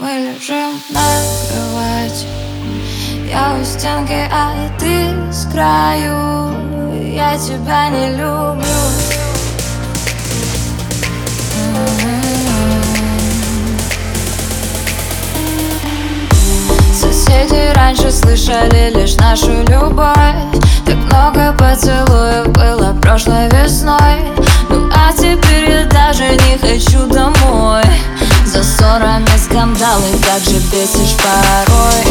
Мы лежим на кровати Я у стенки, а ты с краю. Я тебя не люблю. Соседи раньше слышали лишь нашу любовь. Так много поцелуев было За ссорами скандалы, как же бесишь порой.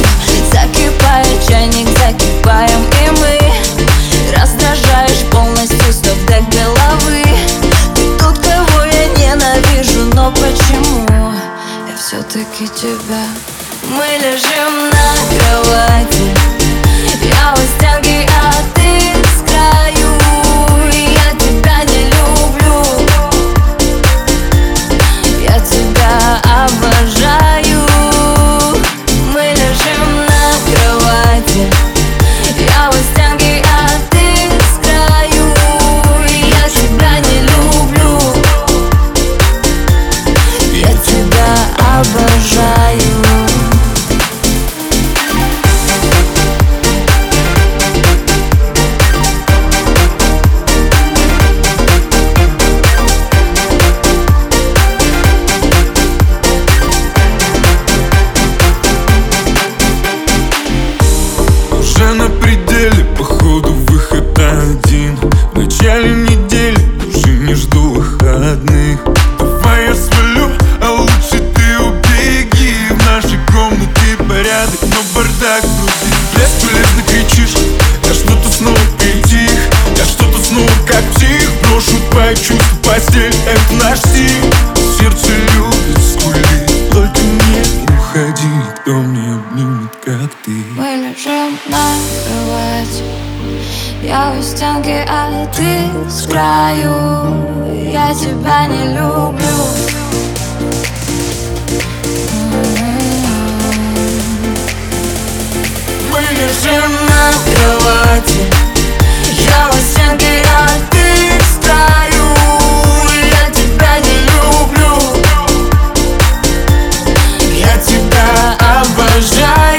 Закипает чайник, закипаем и мы. Раздражаешь полностью стоп до головы. Ты тот, кого я ненавижу, но почему? Я все-таки тебя. Мы лежим на бардак внутри Бесполезно кричишь, я что-то снова притих Я что-то снова как псих. Брошу твои чувства, постель, это наш стиль. Сердце любит скулить, только не уходи. Никто не обнимет, как ты? Мы лежим на кровати. Я у стенки, а ты с краю. Я тебя не люблю Мы лежим на кровати. Я стенки, а ты с краю Я тебя не люблю. Я тебя обожаю